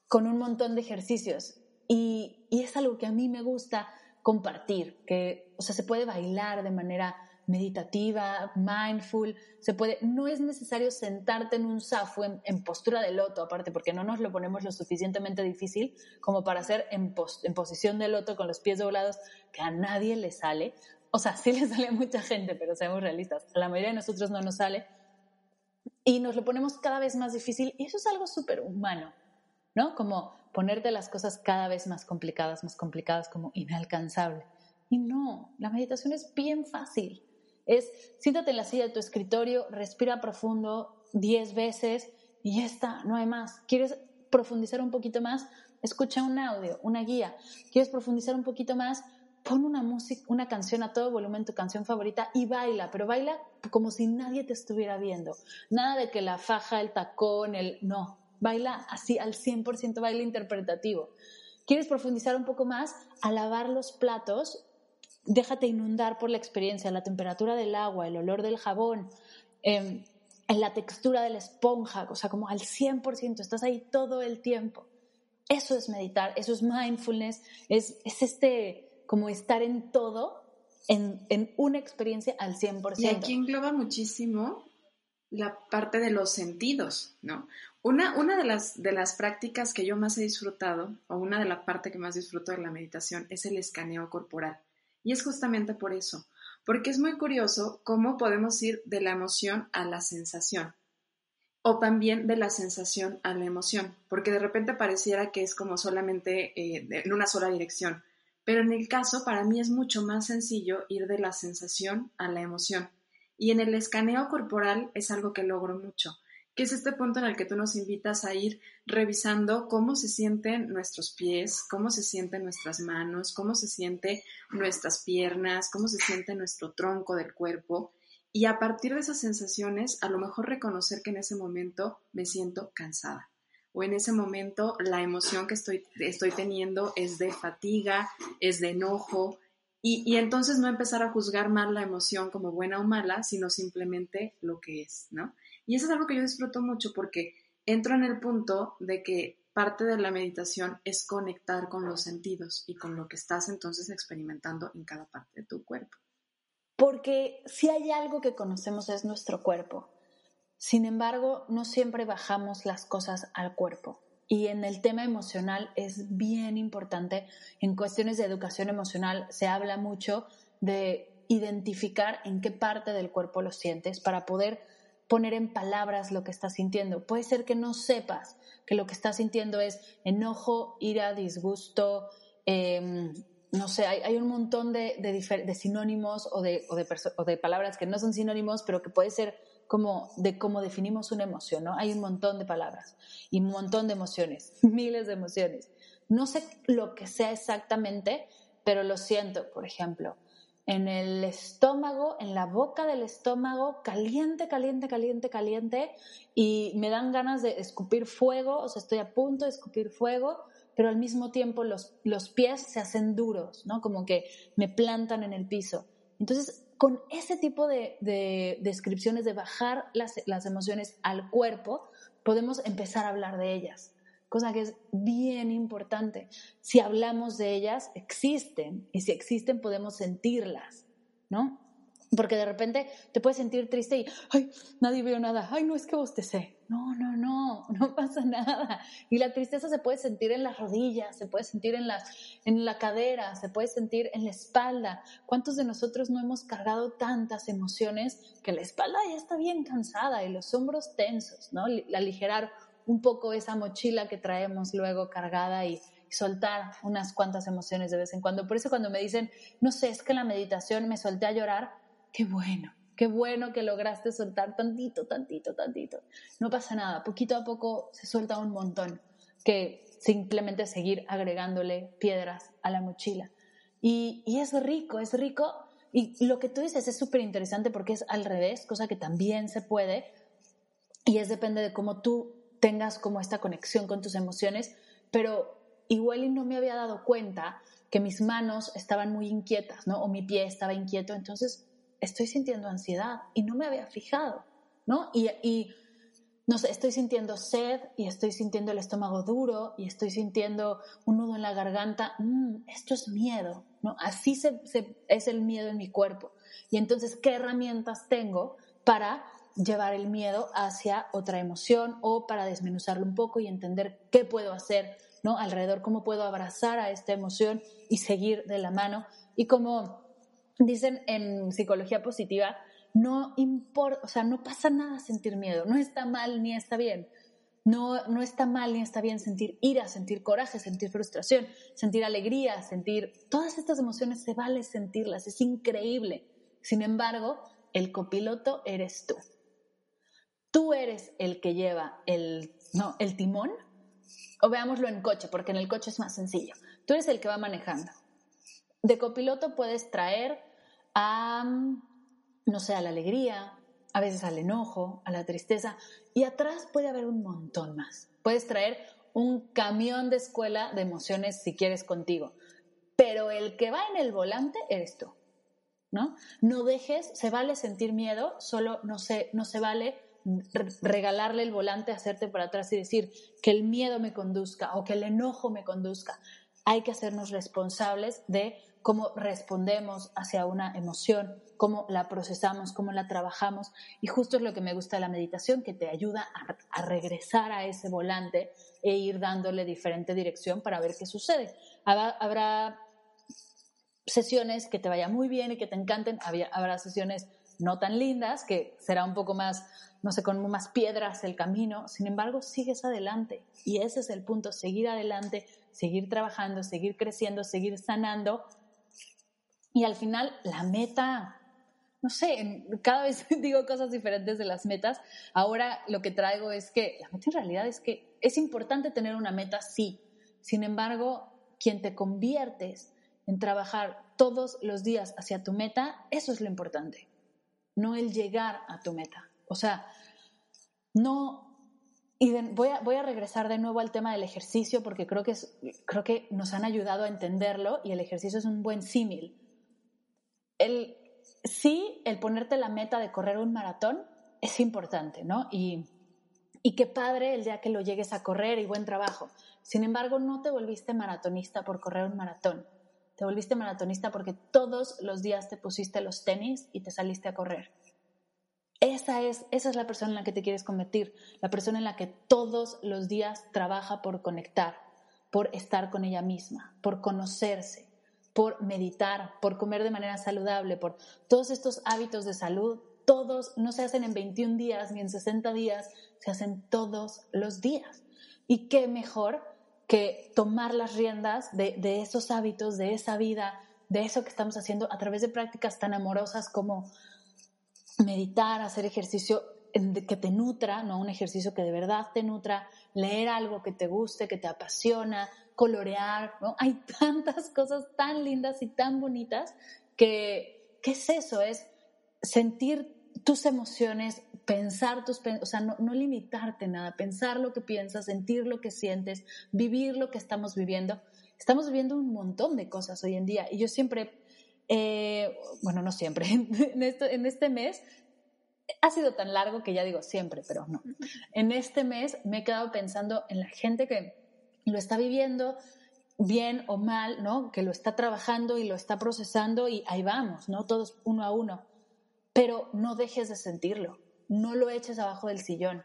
con un montón de ejercicios y, y, es algo que a mí me gusta compartir, que, o sea, se puede bailar de manera meditativa, mindful, se puede, no es necesario sentarte en un zafu en, postura de loto, aparte, porque no nos lo ponemos lo suficientemente difícil como para hacer en, en posición de loto con los pies doblados, que a nadie le sale. O sea, *laughs* sí le sale a mucha gente, pero seamos realistas, a la mayoría de nosotros no nos sale. Y nos lo ponemos cada vez más difícil y eso es algo súper humano, ¿no? Como ponerte las cosas cada vez más complicadas, más complicadas, como inalcanzable. Y no, la meditación es bien fácil. Es siéntate en la silla de tu escritorio, respira profundo 10 veces y ya está, no hay más. ¿Quieres profundizar un poquito más? Escucha un audio, una guía. ¿Quieres profundizar un poquito más? Pon una música, una canción a todo volumen, tu canción favorita y baila, pero baila como si nadie te estuviera viendo. Nada de que la faja, el tacón, el no, baila así al 100% baile interpretativo. ¿Quieres profundizar un poco más? A los platos déjate inundar por la experiencia, la temperatura del agua, el olor del jabón, eh, la textura de la esponja, o sea, como al 100%, estás ahí todo el tiempo. Eso es meditar, eso es mindfulness, es, es este, como estar en todo, en, en una experiencia al 100%. Y aquí engloba muchísimo la parte de los sentidos, ¿no? Una, una de, las, de las prácticas que yo más he disfrutado, o una de las partes que más disfruto de la meditación, es el escaneo corporal. Y es justamente por eso, porque es muy curioso cómo podemos ir de la emoción a la sensación o también de la sensación a la emoción, porque de repente pareciera que es como solamente eh, en una sola dirección, pero en el caso para mí es mucho más sencillo ir de la sensación a la emoción. Y en el escaneo corporal es algo que logro mucho, que es este punto en el que tú nos invitas a ir revisando cómo se sienten nuestros pies, cómo se sienten nuestras manos, cómo se sienten nuestras piernas, cómo se siente nuestro tronco del cuerpo. Y a partir de esas sensaciones, a lo mejor reconocer que en ese momento me siento cansada o en ese momento la emoción que estoy, estoy teniendo es de fatiga, es de enojo, y, y, entonces no empezar a juzgar mal la emoción como buena o mala, sino simplemente lo que es, ¿no? Y eso es algo que yo disfruto mucho porque entro en el punto de que parte de la meditación es conectar con los sentidos y con lo que estás entonces experimentando en cada parte de tu cuerpo. Porque si hay algo que conocemos es nuestro cuerpo. Sin embargo, no siempre bajamos las cosas al cuerpo. Y en el tema emocional es bien importante. En cuestiones de educación emocional se habla mucho de identificar en qué parte del cuerpo lo sientes para poder poner en palabras lo que estás sintiendo. Puede ser que no sepas que lo que estás sintiendo es enojo, ira, disgusto, em, no sé, hay, un montón de, sinónimos o de, o de, palabras que no son sinónimos, pero que puede ser como de cómo definimos una emoción, ¿no? Hay un montón de palabras y un montón de emociones, *laughs* miles de emociones. No sé lo que sea exactamente, pero lo siento, por ejemplo en el estómago, en la boca del estómago, caliente, caliente, caliente, caliente, y me dan ganas de escupir fuego, o sea, estoy a punto de escupir fuego, pero al mismo tiempo los, los pies se hacen duros, ¿no? Como que me plantan en el piso. Entonces, con ese tipo de, de descripciones de bajar las, las emociones al cuerpo, podemos empezar a hablar de ellas cosa que es bien importante. Si hablamos de ellas, existen, y si existen podemos sentirlas, ¿no? Porque de repente te puedes sentir triste y, ay, nadie veo nada, ay, no es que bostecé. No, no, no, *laughs* no pasa nada. Y la tristeza se puede sentir en las rodillas, se puede sentir en, las, en la cadera, se puede sentir en la espalda. ¿Cuántos de nosotros no hemos cargado tantas emociones que la espalda ya está bien cansada y los hombros tensos, ¿no? Aligerar un poco esa mochila que traemos luego cargada y, soltar unas cuantas emociones de vez en cuando. Por eso cuando me dicen, no sé, es que la meditación me solté a llorar, qué bueno, qué bueno que lograste soltar tantito, tantito, tantito. No pasa nada, poquito a poco se suelta un montón, que simplemente seguir agregándole piedras a la mochila. Y, y es rico, es rico. Y lo que tú dices es súper interesante porque es al revés, cosa que también se puede. Y es depende de cómo tú tengas como esta conexión con tus emociones, pero igual y no me había dado cuenta que mis manos estaban muy inquietas, ¿no? O mi pie estaba inquieto, entonces estoy sintiendo ansiedad y no me había fijado, ¿no? Y, y no sé, estoy sintiendo sed y estoy sintiendo el estómago duro y estoy sintiendo un nudo en la garganta, mm, esto es miedo, ¿no? Así se, es el miedo en mi cuerpo. Y entonces, ¿qué herramientas tengo para llevar el miedo hacia otra emoción o para desmenuzarlo un poco y entender qué puedo hacer ¿no? alrededor, cómo puedo abrazar a esta emoción y seguir de la mano. Y como dicen en psicología positiva, no importa, o sea, no pasa nada sentir miedo, no está mal ni está bien. No, no está mal ni está bien sentir ira, sentir coraje, sentir frustración, sentir alegría, sentir... Todas estas emociones se vale sentirlas, es increíble. Sin embargo, el copiloto eres tú. Tú eres el que lleva el, no, el timón, o veámoslo en coche, porque en el coche es más sencillo. Tú eres el que va manejando. De copiloto puedes traer a, no sé, a la alegría, a veces al enojo, a la tristeza, y atrás puede haber un montón más. Puedes traer un camión de escuela de emociones si quieres contigo, pero el que va en el volante eres tú, ¿no? No dejes, se vale sentir miedo, solo no se, no se vale regalarle el volante, hacerte para atrás y decir que el miedo me conduzca o que el enojo me conduzca. Hay que hacernos responsables de cómo respondemos hacia una emoción, cómo la procesamos, cómo la trabajamos. Y justo es lo que me gusta de la meditación, que te ayuda a, regresar a ese volante e ir dándole diferente dirección para ver qué sucede. Habrá, sesiones que te vayan muy bien y que te encanten, habrá sesiones no tan lindas, que será un poco más, no sé, con más piedras el camino. Sin embargo, sigues adelante. Y ese es el punto, seguir adelante, seguir trabajando, seguir creciendo, seguir sanando y al final, la meta, no sé, cada vez *laughs* digo cosas diferentes de las metas. Ahora lo que traigo es que la meta en realidad es que es importante tener una meta, sí. Sin embargo, quien te conviertes en trabajar todos los días hacia tu meta, eso es lo importante, no el llegar a tu meta. O sea, no... Y voy, a, voy a regresar de nuevo al tema del ejercicio porque creo que, es, creo que nos han ayudado a entenderlo y el ejercicio es un buen símil el, sí, el ponerte la meta de correr un maratón es importante, ¿no? Y, y qué padre el día que lo llegues a correr y buen trabajo. Sin embargo, no te volviste maratonista por correr un maratón. Te volviste maratonista porque todos los días te pusiste los tenis y te saliste a correr. Esa es, esa es la persona en la que te quieres convertir, la persona en la que todos los días trabaja por conectar, por estar con ella misma, por conocerse, por meditar, por comer de manera saludable, por todos estos hábitos de salud, todos no se hacen en 21 días ni en 60 días, se hacen todos los días. Y qué mejor que tomar las riendas de, esos hábitos, de esa vida, de eso que estamos haciendo a través de prácticas tan amorosas como meditar, hacer ejercicio que te nutra, no un ejercicio que de verdad te nutra, leer algo que te guste, que te apasiona, colorear, ¿no? Hay *laughs* tantas cosas tan lindas y tan bonitas que, ¿qué es eso? Es sentir tus emociones, pensar tus, o sea, no, limitarte nada, pensar lo que piensas, sentir lo que sientes, vivir lo que estamos viviendo. Estamos viviendo un montón de cosas hoy en día y yo siempre, eh, bueno, no siempre, *laughs* en, en este mes ha sido tan largo que ya digo siempre, pero no. En este mes me he quedado pensando en la gente que lo está viviendo bien o mal, ¿no? Que lo está trabajando y lo está procesando y ahí vamos, ¿no? Todos uno a uno. Pero no dejes de sentirlo, no lo eches abajo del sillón,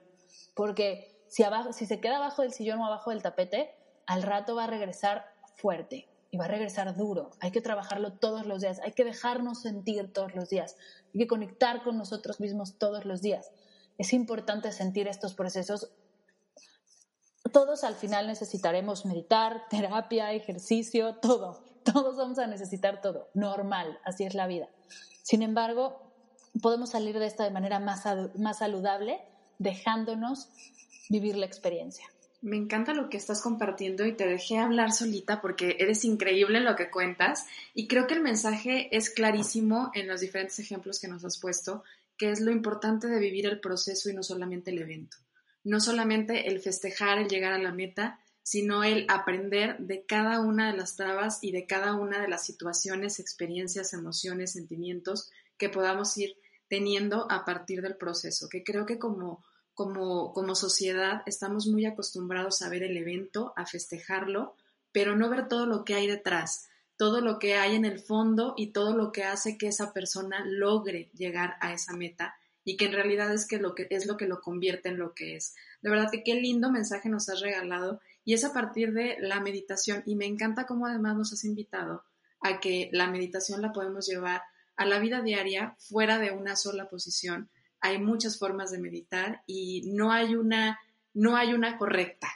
porque si, abajo, si se queda abajo del sillón o abajo del tapete, al rato va a regresar fuerte y va a regresar duro. Hay que trabajarlo todos los días, hay que dejarnos sentir todos los días, hay que conectar con nosotros mismos todos los días. Es importante sentir estos procesos todos al final necesitaremos meditar, terapia, ejercicio, todo. Todos vamos a necesitar todo. Normal, así es la vida. Sin embargo, podemos salir de esta de manera más, más saludable, dejándonos vivir la experiencia. Me encanta lo que estás compartiendo y te dejé hablar solita porque eres increíble en lo que cuentas y creo que el mensaje es clarísimo en los diferentes ejemplos que nos has puesto, que es lo importante de vivir el proceso y no solamente el evento no solamente el festejar, el llegar a la meta, sino el aprender de cada una de las trabas y de cada una de las situaciones, experiencias, emociones, sentimientos que podamos ir teniendo a partir del proceso, que creo que como, como, como sociedad estamos muy acostumbrados a ver el evento, a festejarlo, pero no ver todo lo que hay detrás, todo lo que hay en el fondo y todo lo que hace que esa persona logre llegar a esa meta y que en realidad es que lo que es lo que lo convierte en lo que es. De verdad que qué lindo mensaje nos has regalado y es a partir de la meditación y me encanta cómo además nos has invitado a que la meditación la podemos llevar a la vida diaria fuera de una sola posición. Hay muchas formas de meditar y no hay una no hay una correcta.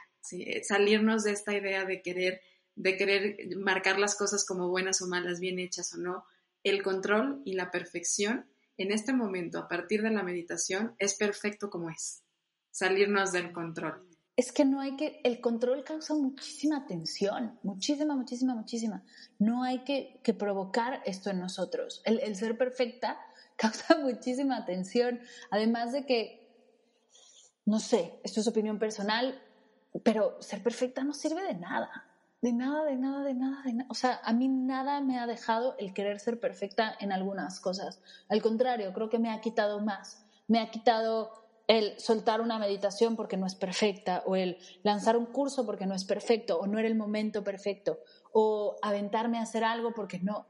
Salirnos de esta idea de querer de querer marcar las cosas como buenas o malas, bien hechas o no. El control y la perfección en este momento, a partir de la meditación, es perfecto como es. Salirnos del control. Es que no hay que, el control causa muchísima tensión, muchísima, muchísima, muchísima. No hay que, que provocar esto en nosotros. El, el ser perfecta *laughs* causa muchísima tensión. Además de que, no sé, esto es opinión personal, pero ser perfecta no sirve de nada. De nada, de nada, de nada, de nada. O sea, a mí nada me ha dejado el querer ser perfecta en algunas cosas. Al contrario, creo que me ha quitado más. Me ha quitado el soltar una meditación porque no es perfecta, o el lanzar un curso porque no es perfecto, o no era el momento perfecto, o aventarme a hacer algo porque no.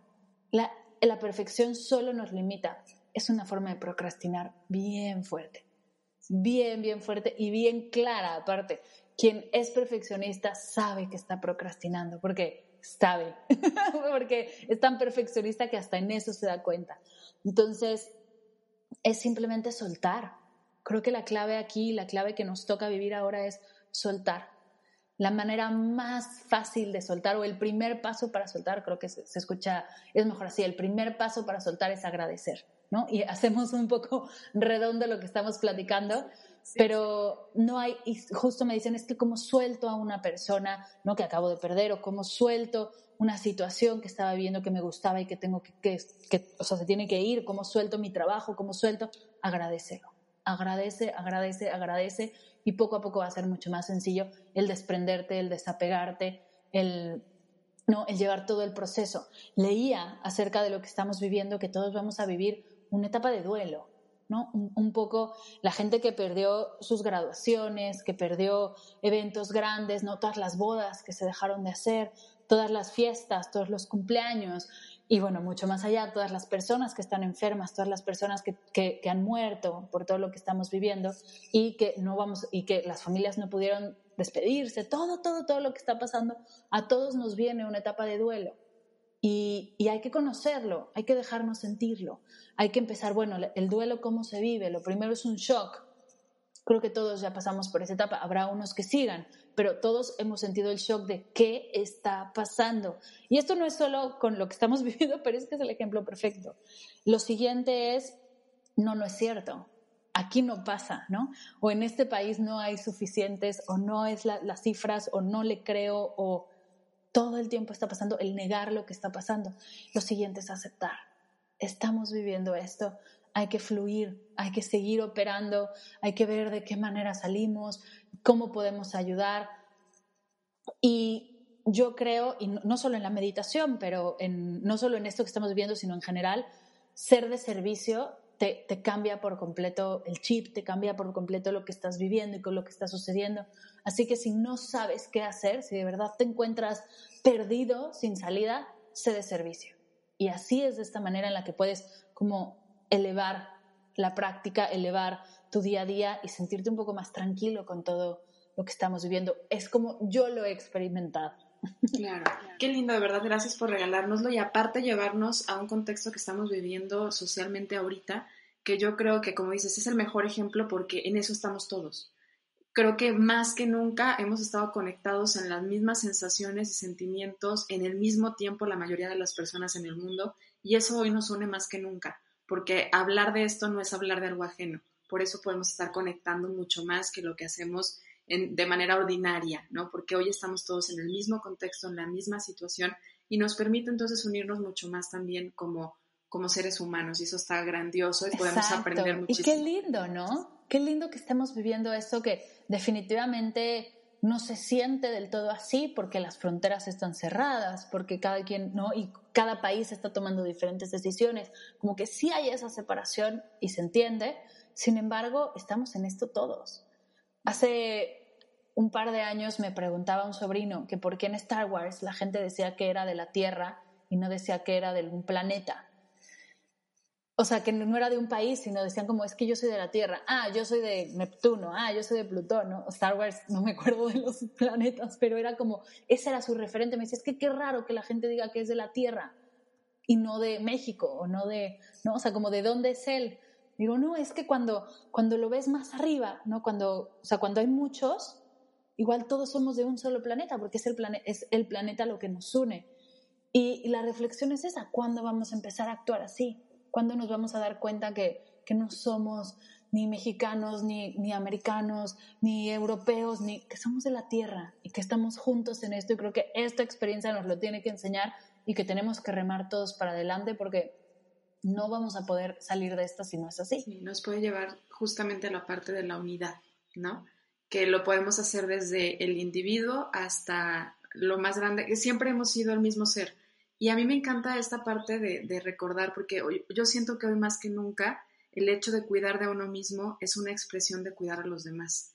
La, la perfección solo nos limita. Es una forma de procrastinar bien fuerte. Bien, bien fuerte y bien clara aparte quien es perfeccionista sabe que está procrastinando, porque sabe, *laughs* porque es tan perfeccionista que hasta en eso se da cuenta. Entonces, es simplemente soltar. Creo que la clave aquí, la clave que nos toca vivir ahora es soltar. La manera más fácil de soltar o el primer paso para soltar, creo que se, se escucha, es mejor así, el primer paso para soltar es agradecer, ¿no? Y *laughs* hacemos un poco redondo lo que estamos platicando, pero no hay, y justo me dicen, es que como suelto a una persona, ¿no? Que acabo de perder, o como suelto una situación que estaba viviendo que me gustaba y que tengo que, que, que, o sea, se tiene que ir, como suelto mi trabajo, como suelto, agradecelo. Agradece, agradece, agradece, y poco a poco va a ser mucho más sencillo el desprenderte, el desapegarte, el, no, el llevar todo el proceso. Leía acerca de lo que estamos viviendo, que todos vamos a vivir una etapa de duelo, ¿no? Un, poco la gente que perdió sus graduaciones, que perdió eventos grandes, ¿no? Todas las bodas que se dejaron de hacer, todas las fiestas, todos los cumpleaños y bueno, mucho más allá, todas las personas que están enfermas, todas las personas que, que, han muerto por todo lo que estamos viviendo y que no vamos y que las familias no pudieron despedirse, todo, todo, todo lo que está pasando, a todos nos viene una etapa de duelo. Y, hay que conocerlo, hay que dejarnos sentirlo, hay que empezar, bueno, el duelo, ¿cómo se vive? Lo primero es un shock. Creo que todos ya pasamos por esa etapa, habrá unos que sigan, pero todos hemos sentido el shock de qué está pasando. Y esto no es solo con lo que estamos *laughs* viviendo, pero es que es el ejemplo perfecto. Lo siguiente es, no, no es cierto. Aquí no pasa, ¿no? O en este país no hay suficientes, o no es las cifras, o no le creo, o todo el tiempo está pasando, el negar lo que está pasando. Lo siguiente es aceptar. Estamos viviendo esto, hay que fluir, hay que seguir operando, hay que ver de qué manera salimos, cómo podemos ayudar. Y yo creo, y no solo en la meditación, pero no solo en esto que estamos viviendo, sino en general, ser de servicio te, te, cambia por completo el chip, te cambia por completo lo que estás viviendo y con lo que está sucediendo. Así que si no sabes qué hacer, si de verdad te encuentras perdido, sin salida, sé de servicio. Y así es de esta manera en la que puedes como elevar la práctica, elevar tu día a día y sentirte un poco más tranquilo con todo lo que estamos viviendo. Es como yo lo he experimentado. Claro, qué lindo, de verdad, gracias por regalárnoslo y aparte llevarnos a un contexto que estamos viviendo socialmente ahorita, que yo creo que, como dices, es el mejor ejemplo porque en eso estamos todos creo que más que nunca hemos estado conectados en las mismas sensaciones y sentimientos en el mismo tiempo la mayoría de las personas en el mundo y eso hoy nos une más que nunca, porque hablar de esto no es hablar de algo ajeno, por eso podemos estar conectando mucho más que lo que hacemos de manera ordinaria, ¿no? Porque hoy estamos todos en el mismo contexto, en la misma situación y nos permite entonces unirnos mucho más también como como seres humanos y eso está grandioso y podemos aprender muchísimo. Y qué lindo, ¿no? Qué lindo que estemos viviendo esto que definitivamente no se siente del todo así porque las fronteras están cerradas, porque cada quien, ¿no? Y cada país está tomando diferentes decisiones, como que sí hay esa separación y se entiende, sin embargo, estamos en esto todos. Hace un par de años me preguntaba un sobrino que por qué en Star Wars la gente decía que era de la Tierra y no decía que era de un planeta. O sea, que no era de un país, sino decían como, es que yo soy de la Tierra, ah, yo soy de Neptuno, ah, yo soy de Plutón. Star Wars, no me acuerdo de los *laughs* planetas, pero era como, ese era su referente. Me dice, es que qué raro que la gente diga que es de la Tierra y no de México, o no de, ¿no? O sea, como de dónde es él. Digo, no, es que cuando, cuando lo ves más arriba, ¿no? Cuando, o sea, cuando hay muchos, igual todos somos de un solo planeta, porque es el, es el planeta lo que nos une. Y la reflexión es esa, ¿cuándo vamos a empezar a actuar así? ¿Cuándo nos vamos a dar cuenta que, que no somos ni mexicanos, ni, ni, americanos, ni europeos, ni que somos de la tierra y que estamos juntos en esto? Y creo que esta experiencia nos lo tiene que enseñar y que tenemos que remar todos para adelante porque no vamos a poder salir de esta si no es así. Sí, nos puede llevar justamente a la parte de la unidad, ¿no? Que lo podemos hacer desde el individuo hasta lo más grande, que siempre hemos sido el mismo ser y a mí me encanta esta parte de, recordar, porque yo siento que hoy más que nunca el hecho de cuidar de uno mismo es una expresión de cuidar a los demás.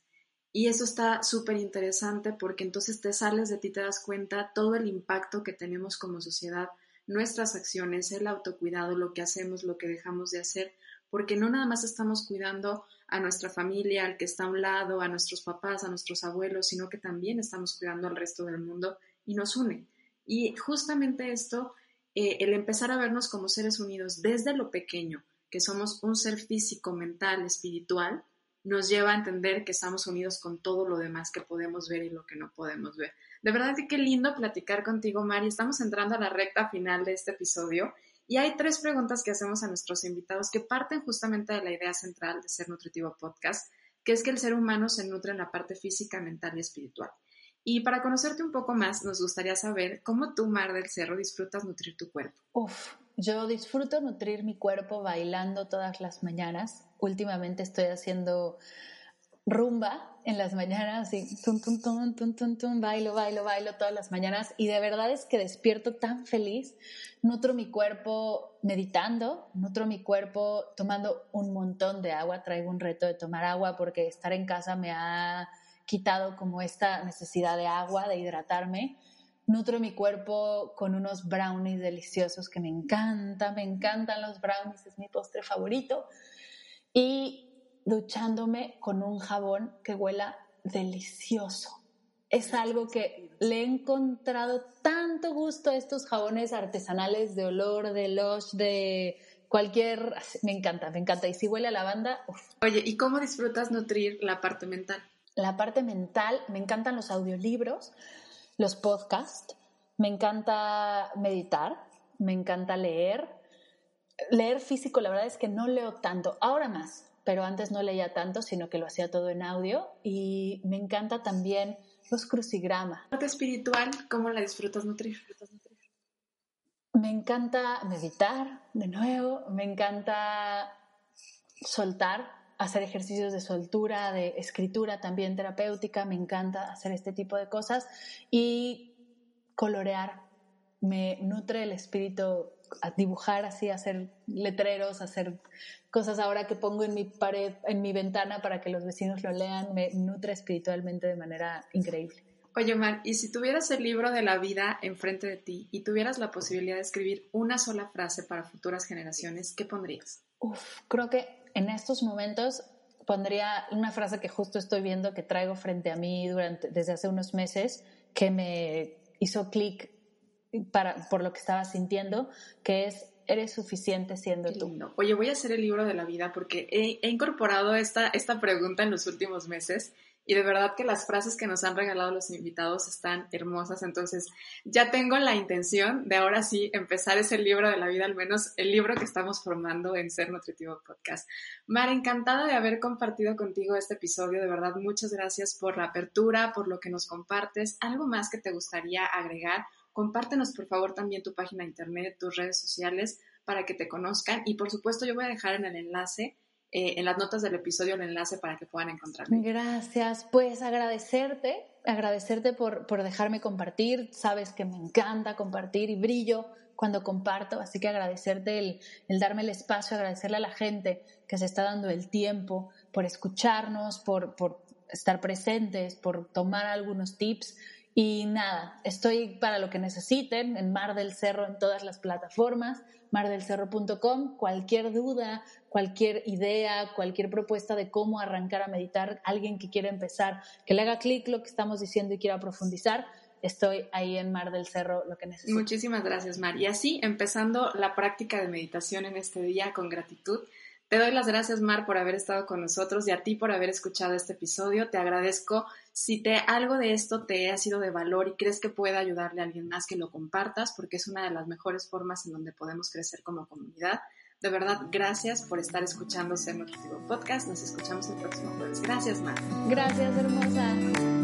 Y eso está súper interesante porque entonces te sales de ti, te das cuenta todo el impacto que tenemos como sociedad, nuestras acciones, el autocuidado, lo que hacemos, lo que dejamos de hacer, porque no nada más estamos cuidando a nuestra familia, al que está a un lado, a nuestros papás, a nuestros abuelos, sino que también estamos cuidando al resto del mundo y nos une. Y justamente esto, eh, el empezar a vernos como seres unidos desde lo pequeño, que somos un ser físico, mental, espiritual, nos lleva a entender que estamos unidos con todo lo demás que podemos ver y lo que no podemos ver. De verdad que qué lindo platicar contigo, Mari. Estamos entrando a la recta final de este episodio y hay tres preguntas que hacemos a nuestros invitados que parten justamente de la idea central de Ser Nutritivo Podcast, que es que el ser humano se nutre en la parte física, mental y espiritual. Y para conocerte un poco más, nos gustaría saber cómo tú, Mar del Cerro, disfrutas nutrir tu cuerpo. Uf, yo disfruto nutrir mi cuerpo bailando todas las mañanas. Últimamente estoy haciendo rumba en las mañanas y tum, tum, tum, tum, tum, tum, bailo, bailo, bailo todas las mañanas y de verdad es que despierto tan feliz, nutro mi cuerpo meditando, nutro mi cuerpo tomando un montón de agua, traigo un reto de tomar agua porque estar en casa me ha quitado como esta necesidad de agua, de hidratarme. Nutro mi cuerpo con unos brownies deliciosos que me encantan, me encantan los brownies, es mi postre favorito. Y duchándome con un jabón que huela delicioso. Es algo que le he encontrado tanto gusto a estos jabones artesanales de olor, de lush, de cualquier... Me encanta, me encanta. Y si huele a lavanda... Oye, ¿y cómo disfrutas nutrir la parte mental? La parte mental, me encantan los audiolibros, los podcasts, me encanta meditar, me encanta leer. Leer físico, la verdad es que no leo tanto, ahora más, pero antes no leía tanto, sino que lo hacía todo en audio y me encanta también los crucigramas. ¿La parte espiritual, cómo la disfrutas nutrir? Me encanta meditar de nuevo, me encanta soltar, hacer ejercicios de soltura, de escritura también terapéutica, me encanta hacer este tipo de cosas y colorear, me nutre el espíritu a dibujar así, hacer letreros, hacer cosas ahora que pongo en mi pared, en mi ventana para que los vecinos lo lean, me nutre espiritualmente de manera increíble. Oye, Mar, y si tuvieras el libro de la vida enfrente de ti y tuvieras la posibilidad de escribir una sola frase para futuras generaciones, ¿qué pondrías? Uf, creo que en estos momentos pondría una frase que justo estoy viendo que traigo frente a mí durante, desde hace unos meses que me hizo clic por lo que estaba sintiendo, que es eres suficiente siendo tú. Oye, voy a hacer el libro de la vida porque he, he incorporado esta, esta pregunta en los últimos meses y de verdad que las frases que nos han regalado los invitados están hermosas. Entonces, ya tengo la intención de ahora sí empezar ese libro de la vida, al menos el libro que estamos formando en Ser Nutritivo Podcast. Mar, encantada de haber compartido contigo este episodio. De verdad, muchas gracias por la apertura, por lo que nos compartes. ¿Algo más que te gustaría agregar? Compártenos, por favor, también tu página de internet, tus redes sociales para que te conozcan. Y por supuesto, yo voy a dejar en el enlace eh, en las notas del episodio el enlace para que puedan encontrarme. Gracias. Pues agradecerte, agradecerte por, por dejarme compartir. Sabes que me encanta compartir y brillo cuando comparto, así que agradecerte el, el, darme el espacio, agradecerle a la gente que se está dando el tiempo por escucharnos, por, por estar presentes, por tomar algunos tips Y nada, estoy para lo que necesiten en Mar del Cerro en todas las plataformas, mardelcerro.com. Cualquier duda, cualquier idea, cualquier propuesta de cómo arrancar a meditar, alguien que quiera empezar, que le haga clic lo que estamos diciendo y quiera profundizar, estoy ahí en Mar del Cerro, lo que necesite. Muchísimas gracias, Mar. Y así, empezando la práctica de meditación en este día con gratitud, te doy las gracias, Mar, por haber estado con nosotros y a ti por haber escuchado este episodio. Te agradezco. Si te, algo de esto te ha sido de valor y crees que puede ayudarle a alguien más, que lo compartas, porque es una de las mejores formas en donde podemos crecer como comunidad. De verdad, gracias por estar escuchando Ser Nutritivo Podcast. Nos escuchamos el próximo jueves. Gracias, Mar. Gracias, hermosa.